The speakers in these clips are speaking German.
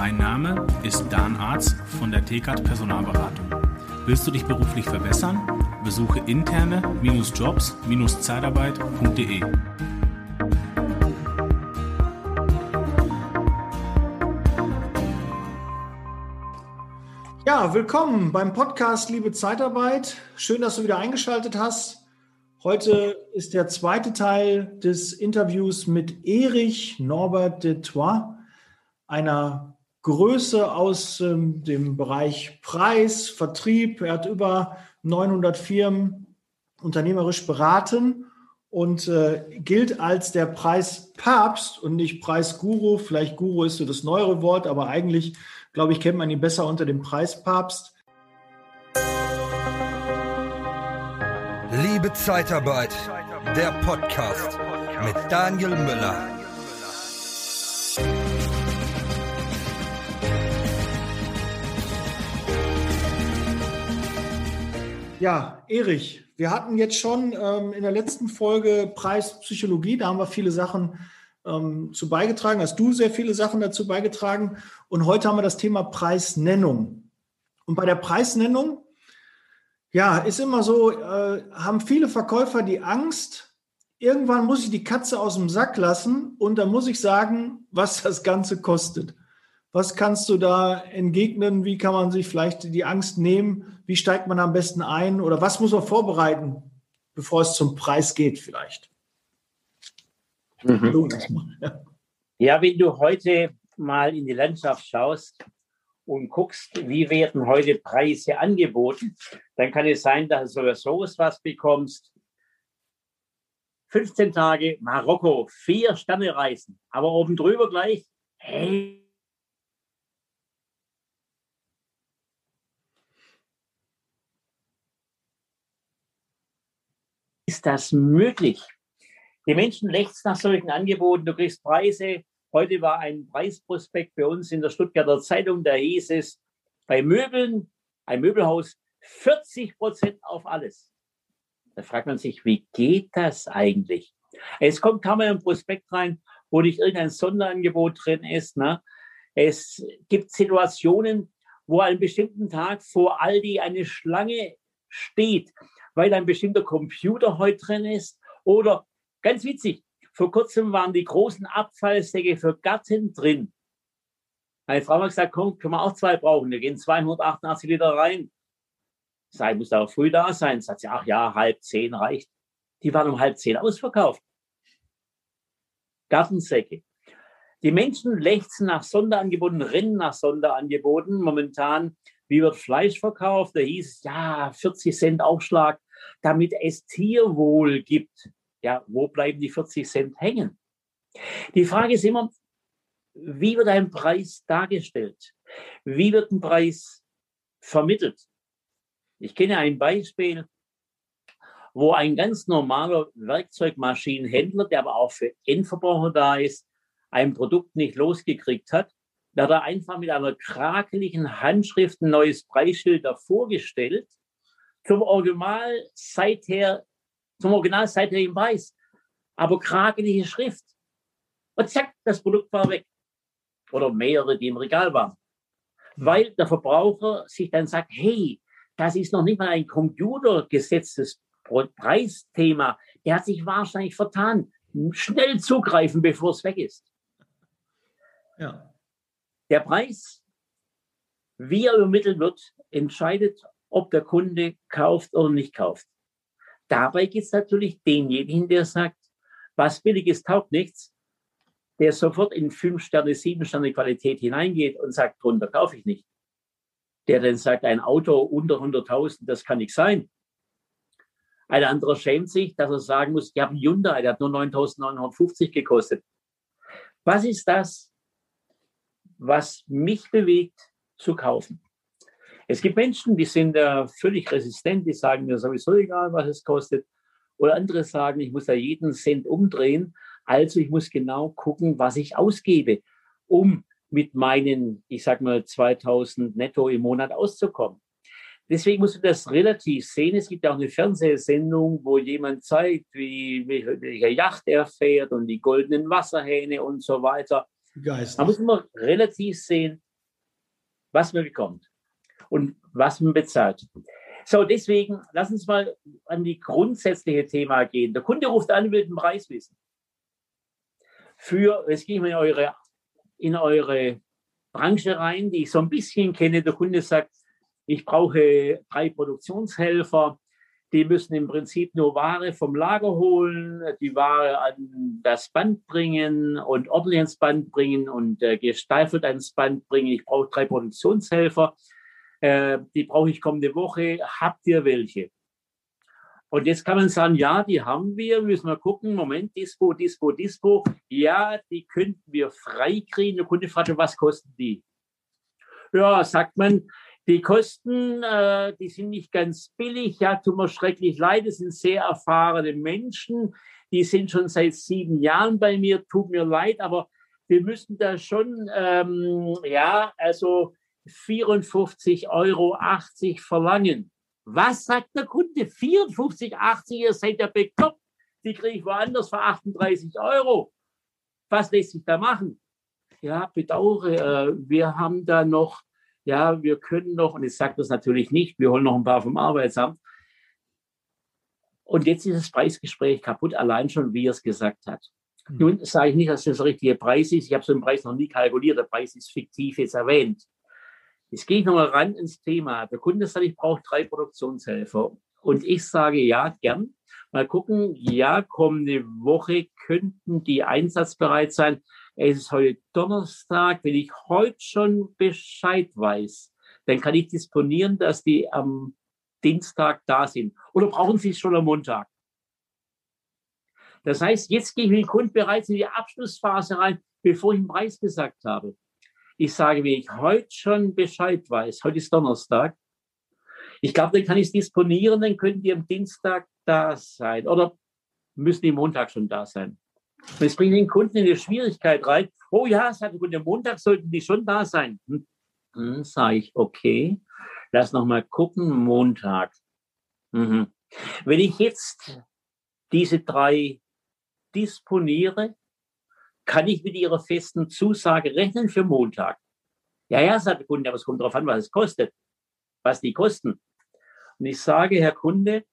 Mein Name ist Dan Arz von der TKAT Personalberatung. Willst du dich beruflich verbessern? Besuche interne-jobs-zeitarbeit.de. Ja, willkommen beim Podcast Liebe Zeitarbeit. Schön, dass du wieder eingeschaltet hast. Heute ist der zweite Teil des Interviews mit Erich Norbert de Troyes, einer Größe aus ähm, dem Bereich Preis, Vertrieb. Er hat über 900 Firmen unternehmerisch beraten und äh, gilt als der Preispapst und nicht Preisguru. Vielleicht Guru ist so das neuere Wort, aber eigentlich glaube ich, kennt man ihn besser unter dem Preispapst. Liebe Zeitarbeit, der Podcast mit Daniel Müller. Ja, Erich, wir hatten jetzt schon ähm, in der letzten Folge Preispsychologie, da haben wir viele Sachen ähm, zu beigetragen, hast du sehr viele Sachen dazu beigetragen. Und heute haben wir das Thema Preisnennung. Und bei der Preisnennung, ja, ist immer so, äh, haben viele Verkäufer die Angst, irgendwann muss ich die Katze aus dem Sack lassen und dann muss ich sagen, was das Ganze kostet. Was kannst du da entgegnen? Wie kann man sich vielleicht die Angst nehmen? Wie steigt man am besten ein? Oder was muss man vorbereiten, bevor es zum Preis geht vielleicht? Mhm. Ja, wenn du heute mal in die Landschaft schaust und guckst, wie werden heute Preise angeboten, dann kann es sein, dass du sowieso was bekommst. 15 Tage Marokko, vier Sterne reisen, aber oben drüber gleich, hey, ist das möglich? Die Menschen lechzen nach solchen Angeboten. Du kriegst Preise. Heute war ein Preisprospekt bei uns in der Stuttgarter Zeitung. Da hieß es, bei Möbeln, ein Möbelhaus, 40 Prozent auf alles. Da fragt man sich, wie geht das eigentlich? Es kommt kaum ein Prospekt rein, wo nicht irgendein Sonderangebot drin ist. Ne? Es gibt Situationen, wo an einem bestimmten Tag vor Aldi eine Schlange steht, weil ein bestimmter Computer heute drin ist oder Ganz witzig. Vor kurzem waren die großen Abfallsäcke für Gatten drin. Meine Frau hat gesagt, komm, können wir auch zwei brauchen. Wir gehen 288 Liter rein. Sei muss auch früh da sein. Sagt sie, ach ja, halb zehn reicht. Die waren um halb zehn ausverkauft. Gartensäcke. Die Menschen lechzen nach Sonderangeboten, rennen nach Sonderangeboten. Momentan, wie wird Fleisch verkauft? Da hieß ja, 40 Cent Aufschlag, damit es Tierwohl gibt ja, wo bleiben die 40 Cent hängen? Die Frage ist immer, wie wird ein Preis dargestellt? Wie wird ein Preis vermittelt? Ich kenne ein Beispiel, wo ein ganz normaler Werkzeugmaschinenhändler, der aber auch für Endverbraucher da ist, ein Produkt nicht losgekriegt hat. Da hat er einfach mit einer krakeligen Handschrift ein neues Preisschild davor gestellt. Zum Original seither zum Original seid ihr im Weiß, aber kragelige Schrift. Und zack, das Produkt war weg. Oder mehrere, die im Regal waren. Weil der Verbraucher sich dann sagt, hey, das ist noch nicht mal ein computergesetztes Preisthema. Der hat sich wahrscheinlich vertan. Schnell zugreifen, bevor es weg ist. Ja. Der Preis, wie er übermittelt wird, entscheidet, ob der Kunde kauft oder nicht kauft. Dabei gibt es natürlich denjenigen, der sagt, was billiges taugt nichts, der sofort in fünf Sterne, sieben Sterne Qualität hineingeht und sagt, drunter kaufe ich nicht. Der dann sagt, ein Auto unter 100.000, das kann nicht sein. Ein anderer schämt sich, dass er sagen muss, ich habe einen Hyundai, der hat nur 9.950 gekostet. Was ist das, was mich bewegt zu kaufen? Es gibt Menschen, die sind da völlig resistent, die sagen mir sowieso egal, was es kostet. Oder andere sagen, ich muss da jeden Cent umdrehen. Also ich muss genau gucken, was ich ausgebe, um mit meinen, ich sag mal, 2000 netto im Monat auszukommen. Deswegen musst du das relativ sehen. Es gibt auch eine Fernsehsendung, wo jemand zeigt, wie, welche Yacht er fährt und die goldenen Wasserhähne und so weiter. Geist. Man muss immer relativ sehen, was man bekommt und was man bezahlt. So, deswegen, lass uns mal an die grundsätzliche Thema gehen. Der Kunde ruft an, will den Preis wissen. Für, jetzt gehe ich mal in eure, in eure Branche rein, die ich so ein bisschen kenne. Der Kunde sagt, ich brauche drei Produktionshelfer. Die müssen im Prinzip nur Ware vom Lager holen, die Ware an das Band bringen und ordentlich ans Band bringen und äh, gesteifelt ans Band bringen. Ich brauche drei Produktionshelfer. Äh, die brauche ich kommende Woche. Habt ihr welche? Und jetzt kann man sagen, ja, die haben wir, müssen wir gucken, Moment, Dispo, Dispo, Dispo. Ja, die könnten wir freikriegen. Der Kunde fragt, was kosten die? Ja, sagt man, die Kosten, äh, die sind nicht ganz billig. Ja, tut mir schrecklich leid. Es sind sehr erfahrene Menschen. Die sind schon seit sieben Jahren bei mir. Tut mir leid, aber wir müssen da schon, ähm, ja, also 54,80 Euro verlangen. Was sagt der Kunde? 54,80, ihr seid ja bekloppt. Die kriege ich woanders für 38 Euro. Was lässt sich da machen? Ja, bedauere, äh, wir haben da noch, ja, wir können noch, und ich sage das natürlich nicht, wir holen noch ein paar vom Arbeitsamt. Und jetzt ist das Preisgespräch kaputt, allein schon, wie er es gesagt hat. Mhm. Nun sage ich nicht, dass das der richtige Preis ist. Ich habe so einen Preis noch nie kalkuliert. Der Preis ist fiktiv jetzt erwähnt. Jetzt gehe ich nochmal ran ins Thema. Der Kunde sagt, ich brauche drei Produktionshelfer. Und ich sage ja, gern. Mal gucken, ja, kommende Woche könnten die einsatzbereit sein. Es ist heute Donnerstag. Wenn ich heute schon Bescheid weiß, dann kann ich disponieren, dass die am Dienstag da sind. Oder brauchen Sie es schon am Montag? Das heißt, jetzt gehe ich mit dem Kunden bereits in die Abschlussphase rein, bevor ich den Preis gesagt habe. Ich sage, wie ich heute schon Bescheid weiß, heute ist Donnerstag, ich glaube, dann kann ich es disponieren, dann könnten die am Dienstag da sein oder müssen die Montag schon da sein. Es bringt den Kunden in die Schwierigkeit rein. Oh ja, sagt der Kunde, Montag sollten die schon da sein. Hm. Hm, sage ich, okay, lass noch mal gucken, Montag. Mhm. Wenn ich jetzt diese drei disponiere, kann ich mit Ihrer festen Zusage rechnen für Montag? Ja, ja, sagt der Kunde, aber es kommt darauf an, was es kostet, was die kosten. Und ich sage, Herr Kunde,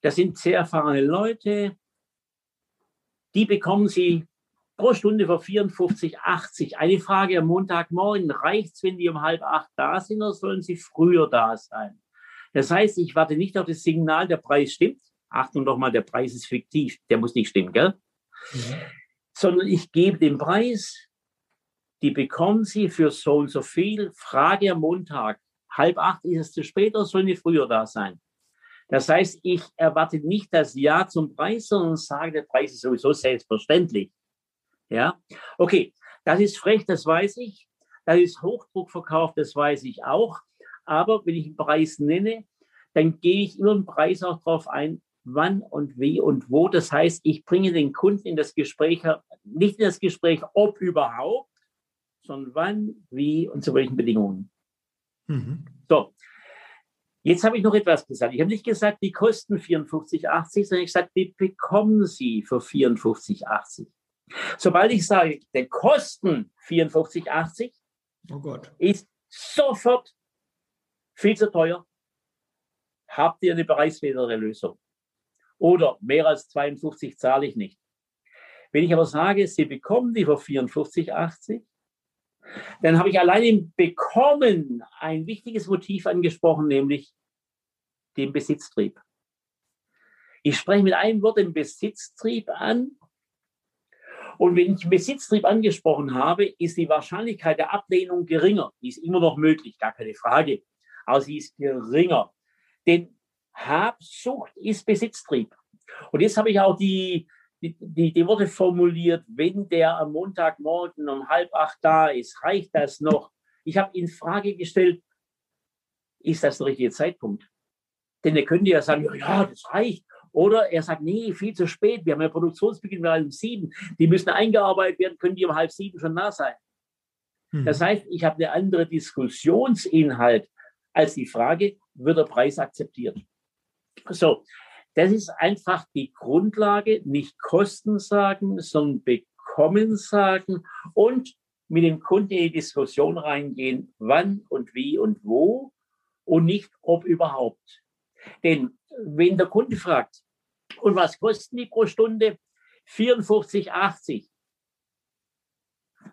das sind sehr erfahrene Leute, die bekommen Sie pro Stunde für 54,80. Eine Frage am Montagmorgen, reicht es, wenn die um halb acht da sind oder sollen sie früher da sein? Das heißt, ich warte nicht auf das Signal, der Preis stimmt. Achtung doch mal, der Preis ist fiktiv, der muss nicht stimmen, gell? Mhm sondern ich gebe den Preis, die bekommen Sie für so und so viel. Frage am Montag, halb acht, ist es zu spät oder sollen die früher da sein? Das heißt, ich erwarte nicht das Ja zum Preis, sondern sage, der Preis ist sowieso selbstverständlich. Ja, okay, das ist frech, das weiß ich. Das ist Hochdruckverkauf, das weiß ich auch. Aber wenn ich einen Preis nenne, dann gehe ich über den Preis auch darauf ein, wann und wie und wo. Das heißt, ich bringe den Kunden in das Gespräch, nicht in das Gespräch, ob überhaupt, sondern wann, wie und zu welchen Bedingungen. Mhm. So, jetzt habe ich noch etwas gesagt. Ich habe nicht gesagt, die kosten 54,80, sondern ich gesagt, die bekommen Sie für 54,80. Sobald ich sage, der kosten 54,80, oh ist sofort viel zu teuer. Habt ihr eine bereitswidrige Lösung? Oder mehr als 52 zahle ich nicht. Wenn ich aber sage, Sie bekommen die für 44,80, dann habe ich allein im Bekommen ein wichtiges Motiv angesprochen, nämlich den Besitztrieb. Ich spreche mit einem Wort den Besitztrieb an. Und wenn ich Besitztrieb angesprochen habe, ist die Wahrscheinlichkeit der Ablehnung geringer. Die ist immer noch möglich, gar keine Frage. Aber sie ist geringer. Denn Habsucht ist Besitztrieb. Und jetzt habe ich auch die, die, die, die Worte formuliert, wenn der am Montagmorgen um halb acht da ist, reicht das noch? Ich habe in Frage gestellt, ist das der richtige Zeitpunkt? Denn er könnte ja sagen, ja, das reicht. Oder er sagt, nee, viel zu spät. Wir haben ja Produktionsbeginn um sieben. Die müssen eingearbeitet werden, können die um halb sieben schon da sein. Hm. Das heißt, ich habe eine andere Diskussionsinhalt als die Frage, wird der Preis akzeptiert? So, das ist einfach die Grundlage, nicht Kosten sagen, sondern bekommen sagen. Und mit dem Kunden in die Diskussion reingehen, wann und wie und wo und nicht ob überhaupt. Denn wenn der Kunde fragt, und was kosten die pro Stunde? 54,80.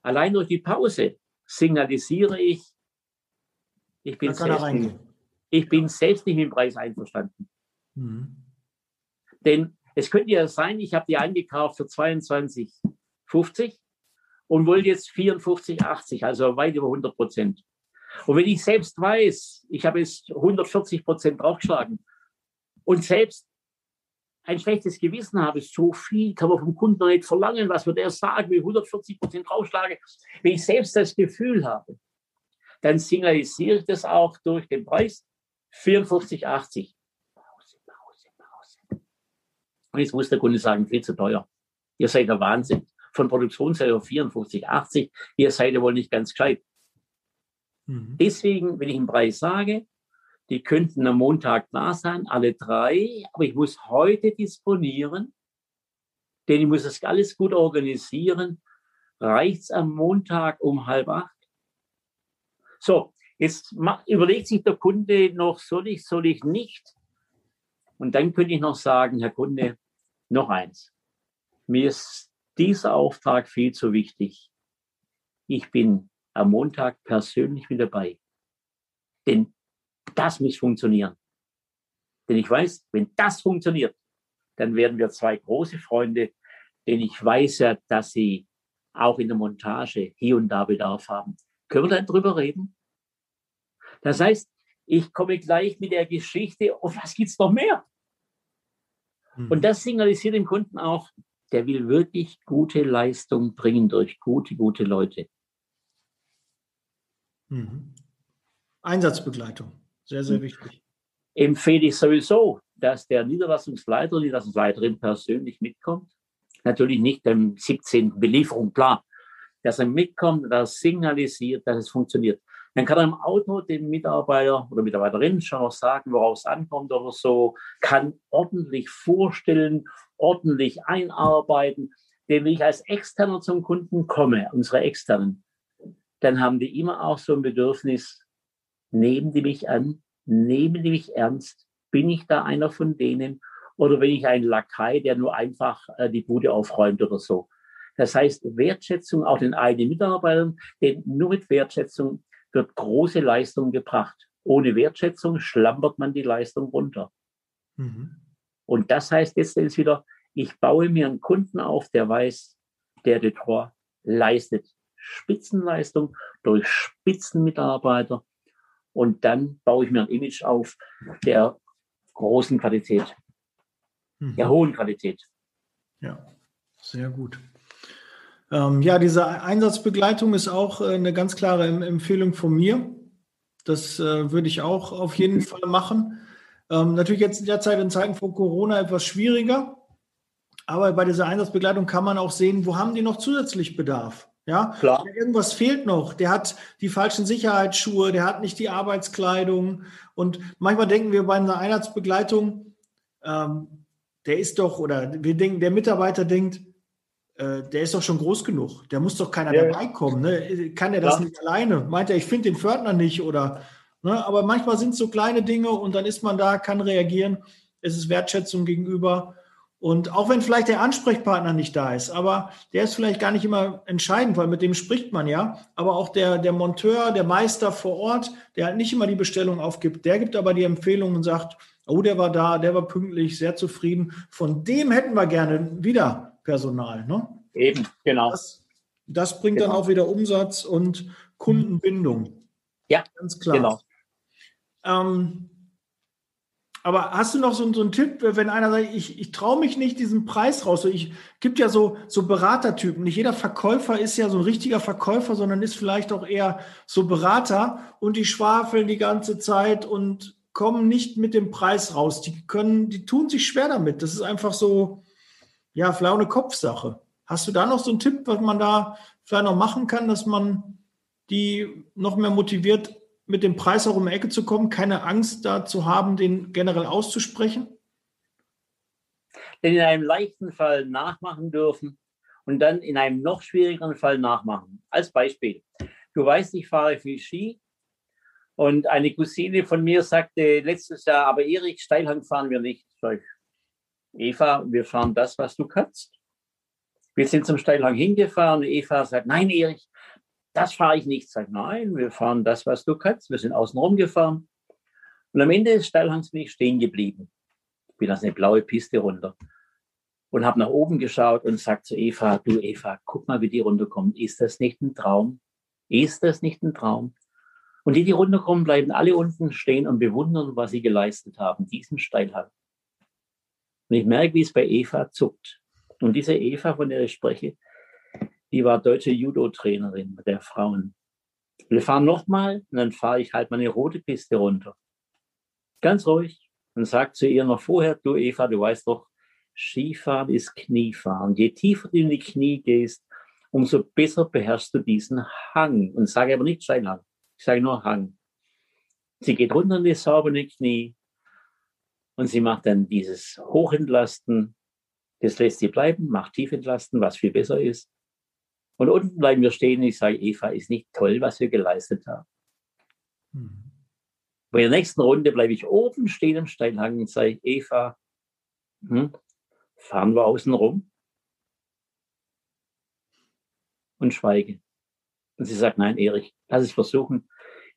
Allein durch die Pause signalisiere ich, ich bin, selbst nicht, ich bin selbst nicht mit dem Preis einverstanden. Mhm. Denn es könnte ja sein, ich habe die eingekauft für 22,50 und wollte jetzt 54,80, also weit über 100 Prozent. Und wenn ich selbst weiß, ich habe jetzt 140 Prozent draufgeschlagen und selbst ein schlechtes Gewissen habe, so viel kann man vom Kunden nicht verlangen, was wird er sagen, wenn ich 140 Prozent draufschlage. Wenn ich selbst das Gefühl habe, dann signalisiere ich das auch durch den Preis 54,80. Und jetzt muss der Kunde sagen, viel zu teuer. Ihr seid der Wahnsinn. Von Produktionsseite 54,80. Ihr seid ja wohl nicht ganz gescheit. Mhm. Deswegen, wenn ich einen Preis sage, die könnten am Montag da sein, alle drei, aber ich muss heute disponieren, denn ich muss das alles gut organisieren. Reicht's am Montag um halb acht? So, jetzt überlegt sich der Kunde noch, soll ich, soll ich nicht? Und dann könnte ich noch sagen, Herr Kunde, noch eins. Mir ist dieser Auftrag viel zu wichtig. Ich bin am Montag persönlich mit dabei. Denn das muss funktionieren. Denn ich weiß, wenn das funktioniert, dann werden wir zwei große Freunde, denn ich weiß ja, dass sie auch in der Montage hier und da Bedarf haben. Können wir dann drüber reden? Das heißt, ich komme gleich mit der Geschichte, auf was gibt's noch mehr? Mhm. Und das signalisiert dem Kunden auch, der will wirklich gute Leistung bringen durch gute, gute Leute. Mhm. Einsatzbegleitung, sehr, sehr hm. wichtig. Empfehle ich sowieso, dass der Niederlassungsleiter, Niederlassungsleiterin persönlich mitkommt. Natürlich nicht dem 17. Belieferung, klar. Dass er mitkommt, dass er signalisiert, dass es funktioniert. Dann kann er im Auto dem Mitarbeiter oder Mitarbeiterin schon noch sagen, worauf es ankommt oder so, kann ordentlich vorstellen, ordentlich einarbeiten. Denn wenn ich als Externer zum Kunden komme, unsere Externen, dann haben die immer auch so ein Bedürfnis, nehmen die mich an, nehmen die mich ernst, bin ich da einer von denen oder bin ich ein Lakai, der nur einfach äh, die Bude aufräumt oder so. Das heißt, Wertschätzung auch den eigenen Mitarbeitern, denn nur mit Wertschätzung wird große Leistung gebracht. Ohne Wertschätzung schlampert man die Leistung runter. Mhm. Und das heißt letztendlich wieder, ich baue mir einen Kunden auf, der weiß, der Detor leistet Spitzenleistung durch Spitzenmitarbeiter. Und dann baue ich mir ein Image auf der großen Qualität, mhm. der hohen Qualität. Ja, sehr gut. Ähm, ja, diese Einsatzbegleitung ist auch äh, eine ganz klare Empfehlung von mir. Das äh, würde ich auch auf jeden Fall machen. Ähm, natürlich jetzt in der Zeit, in Zeiten von Corona, etwas schwieriger. Aber bei dieser Einsatzbegleitung kann man auch sehen, wo haben die noch zusätzlich Bedarf? Ja, klar. Irgendwas fehlt noch. Der hat die falschen Sicherheitsschuhe, der hat nicht die Arbeitskleidung. Und manchmal denken wir bei einer Einheitsbegleitung, ähm, der ist doch, oder wir denken, der Mitarbeiter denkt, äh, der ist doch schon groß genug. Der muss doch keiner ja. dabei kommen. Ne? Kann er das ja. nicht alleine? Meint er, ich finde den Pförtner nicht oder. Ne? Aber manchmal sind es so kleine Dinge und dann ist man da, kann reagieren. Es ist Wertschätzung gegenüber. Und auch wenn vielleicht der Ansprechpartner nicht da ist, aber der ist vielleicht gar nicht immer entscheidend, weil mit dem spricht man ja. Aber auch der, der Monteur, der Meister vor Ort, der halt nicht immer die Bestellung aufgibt, der gibt aber die Empfehlung und sagt, oh, der war da, der war pünktlich, sehr zufrieden. Von dem hätten wir gerne wieder Personal. Ne? Eben, genau. Das, das bringt genau. dann auch wieder Umsatz und Kundenbindung. Ja, ganz klar. Genau. Ähm, aber hast du noch so, so einen Tipp, wenn einer sagt, ich, ich traue mich nicht diesen Preis raus? Ich gibt ja so, so Beratertypen. Nicht jeder Verkäufer ist ja so ein richtiger Verkäufer, sondern ist vielleicht auch eher so Berater und die schwafeln die ganze Zeit und kommen nicht mit dem Preis raus. Die können, die tun sich schwer damit. Das ist einfach so, ja, eine Kopfsache. Hast du da noch so einen Tipp, was man da vielleicht noch machen kann, dass man die noch mehr motiviert, mit dem Preis auch um die Ecke zu kommen, keine Angst da zu haben, den generell auszusprechen? Den in einem leichten Fall nachmachen dürfen und dann in einem noch schwierigeren Fall nachmachen. Als Beispiel. Du weißt, ich fahre viel Ski und eine Cousine von mir sagte letztes Jahr, aber Erik, Steilhang fahren wir nicht. Sag ich, Eva, wir fahren das, was du kannst. Wir sind zum Steilhang hingefahren. Eva sagt, nein, Erich, das fahre ich nicht. Sag, nein, wir fahren das, was du kannst. Wir sind außen rum gefahren. Und am Ende des Steilhangs bin ich stehen geblieben. Ich bin aus eine blaue Piste runter und habe nach oben geschaut und sagt zu Eva, du Eva, guck mal, wie die runterkommt. Ist das nicht ein Traum? Ist das nicht ein Traum? Und die, die runterkommen, bleiben alle unten stehen und bewundern, was sie geleistet haben, diesen Steilhang. Und ich merke, wie es bei Eva zuckt. Und diese Eva, von der ich spreche, die war deutsche Judo-Trainerin der Frauen. Wir fahren nochmal und dann fahre ich halt meine rote Piste runter. Ganz ruhig und sage zu ihr noch vorher, du Eva, du weißt doch, Skifahren ist Kniefahren. Je tiefer du in die Knie gehst, umso besser beherrschst du diesen Hang. Und sage aber nicht Steinhang, ich sage nur Hang. Sie geht runter in die saubere Knie und sie macht dann dieses Hochentlasten. Das lässt sie bleiben, macht Tiefentlasten, was viel besser ist. Und unten bleiben wir stehen. Ich sage, Eva, ist nicht toll, was wir geleistet haben. Mhm. Bei der nächsten Runde bleibe ich oben stehen im Steinhang und sage, Eva, hm, fahren wir außen rum? Und schweige. Und sie sagt, nein, Erich, lass es versuchen.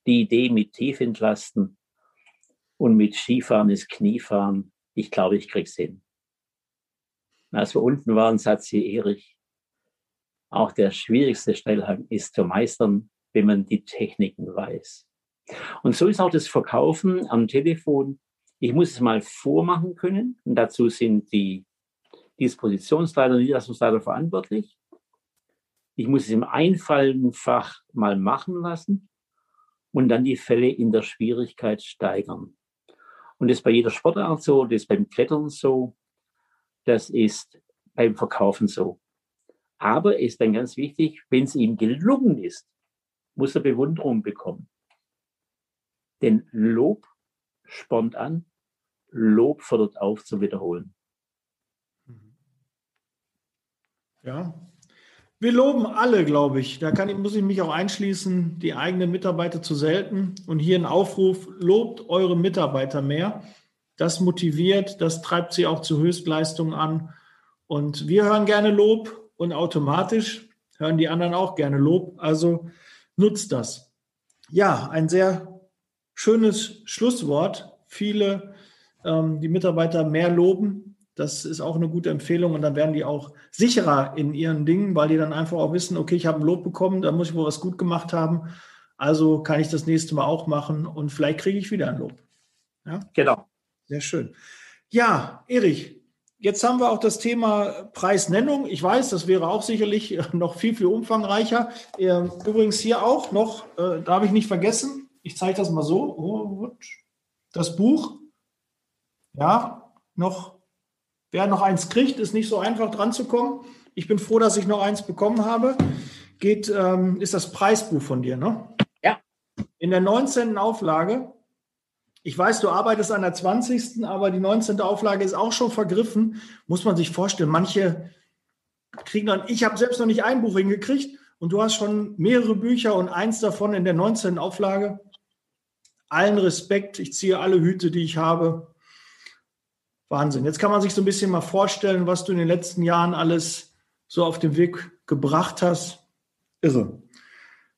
Die Idee mit Tiefentlasten und mit Skifahren ist Kniefahren. Ich glaube, ich krieg's hin. Als wir unten waren, sagt sie, Erich, auch der schwierigste Steilhang ist zu meistern, wenn man die Techniken weiß. Und so ist auch das Verkaufen am Telefon. Ich muss es mal vormachen können. Und dazu sind die Dispositionsleiter und Niederlassungsleiter verantwortlich. Ich muss es im Einfallenfach mal machen lassen und dann die Fälle in der Schwierigkeit steigern. Und das ist bei jeder Sportart so, das ist beim Klettern so, das ist beim Verkaufen so. Aber ist dann ganz wichtig, wenn es ihm gelungen ist, muss er Bewunderung bekommen. Denn Lob spornt an, Lob fordert auf zu wiederholen. Ja, wir loben alle, glaube ich. Da kann, muss ich mich auch einschließen, die eigenen Mitarbeiter zu selten. Und hier ein Aufruf, lobt eure Mitarbeiter mehr. Das motiviert, das treibt sie auch zu Höchstleistungen an. Und wir hören gerne Lob und automatisch hören die anderen auch gerne Lob. Also nutzt das. Ja, ein sehr schönes Schlusswort. Viele, ähm, die Mitarbeiter mehr loben, das ist auch eine gute Empfehlung und dann werden die auch sicherer in ihren Dingen, weil die dann einfach auch wissen, okay, ich habe ein Lob bekommen, da muss ich wohl was gut gemacht haben. Also kann ich das nächste Mal auch machen und vielleicht kriege ich wieder ein Lob. Ja? Genau. Sehr schön. Ja, Erich, jetzt haben wir auch das Thema Preisnennung. Ich weiß, das wäre auch sicherlich noch viel, viel umfangreicher. Übrigens hier auch noch, äh, da habe ich nicht vergessen, ich zeige das mal so. Oh, das Buch, ja, noch Wer noch eins kriegt, ist nicht so einfach dran zu kommen. Ich bin froh, dass ich noch eins bekommen habe. Geht, ähm, ist das Preisbuch von dir, ne? Ja. In der 19. Auflage. Ich weiß, du arbeitest an der 20., aber die 19. Auflage ist auch schon vergriffen. Muss man sich vorstellen. Manche kriegen dann, ich habe selbst noch nicht ein Buch hingekriegt und du hast schon mehrere Bücher und eins davon in der 19. Auflage. Allen Respekt. Ich ziehe alle Hüte, die ich habe. Wahnsinn. Jetzt kann man sich so ein bisschen mal vorstellen, was du in den letzten Jahren alles so auf den Weg gebracht hast. Irre.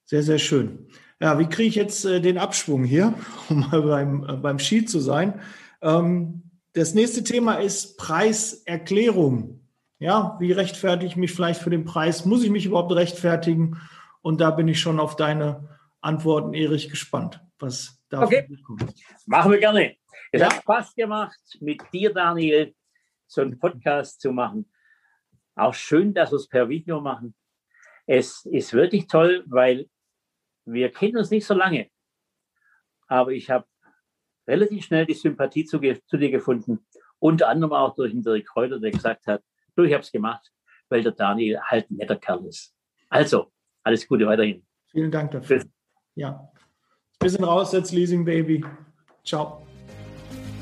Sehr, sehr schön. Ja, wie kriege ich jetzt äh, den Abschwung hier, um mal beim, äh, beim Ski zu sein? Ähm, das nächste Thema ist Preiserklärung. Ja, wie rechtfertige ich mich vielleicht für den Preis? Muss ich mich überhaupt rechtfertigen? Und da bin ich schon auf deine Antworten, Erich, gespannt, was da okay. kommt. Machen wir gerne. Es ja. hat Spaß gemacht, mit dir, Daniel, so einen Podcast zu machen. Auch schön, dass wir es per Video machen. Es ist wirklich toll, weil wir kennen uns nicht so lange. Aber ich habe relativ schnell die Sympathie zu, zu, dir gefunden. Unter anderem auch durch den Dirk Kräuter, der gesagt hat, du, ich habe es gemacht, weil der Daniel halt ein netter Kerl ist. Also, alles Gute weiterhin. Vielen Dank dafür. Bis. Ja. Wir sind raus jetzt, Leasing Baby. Ciao.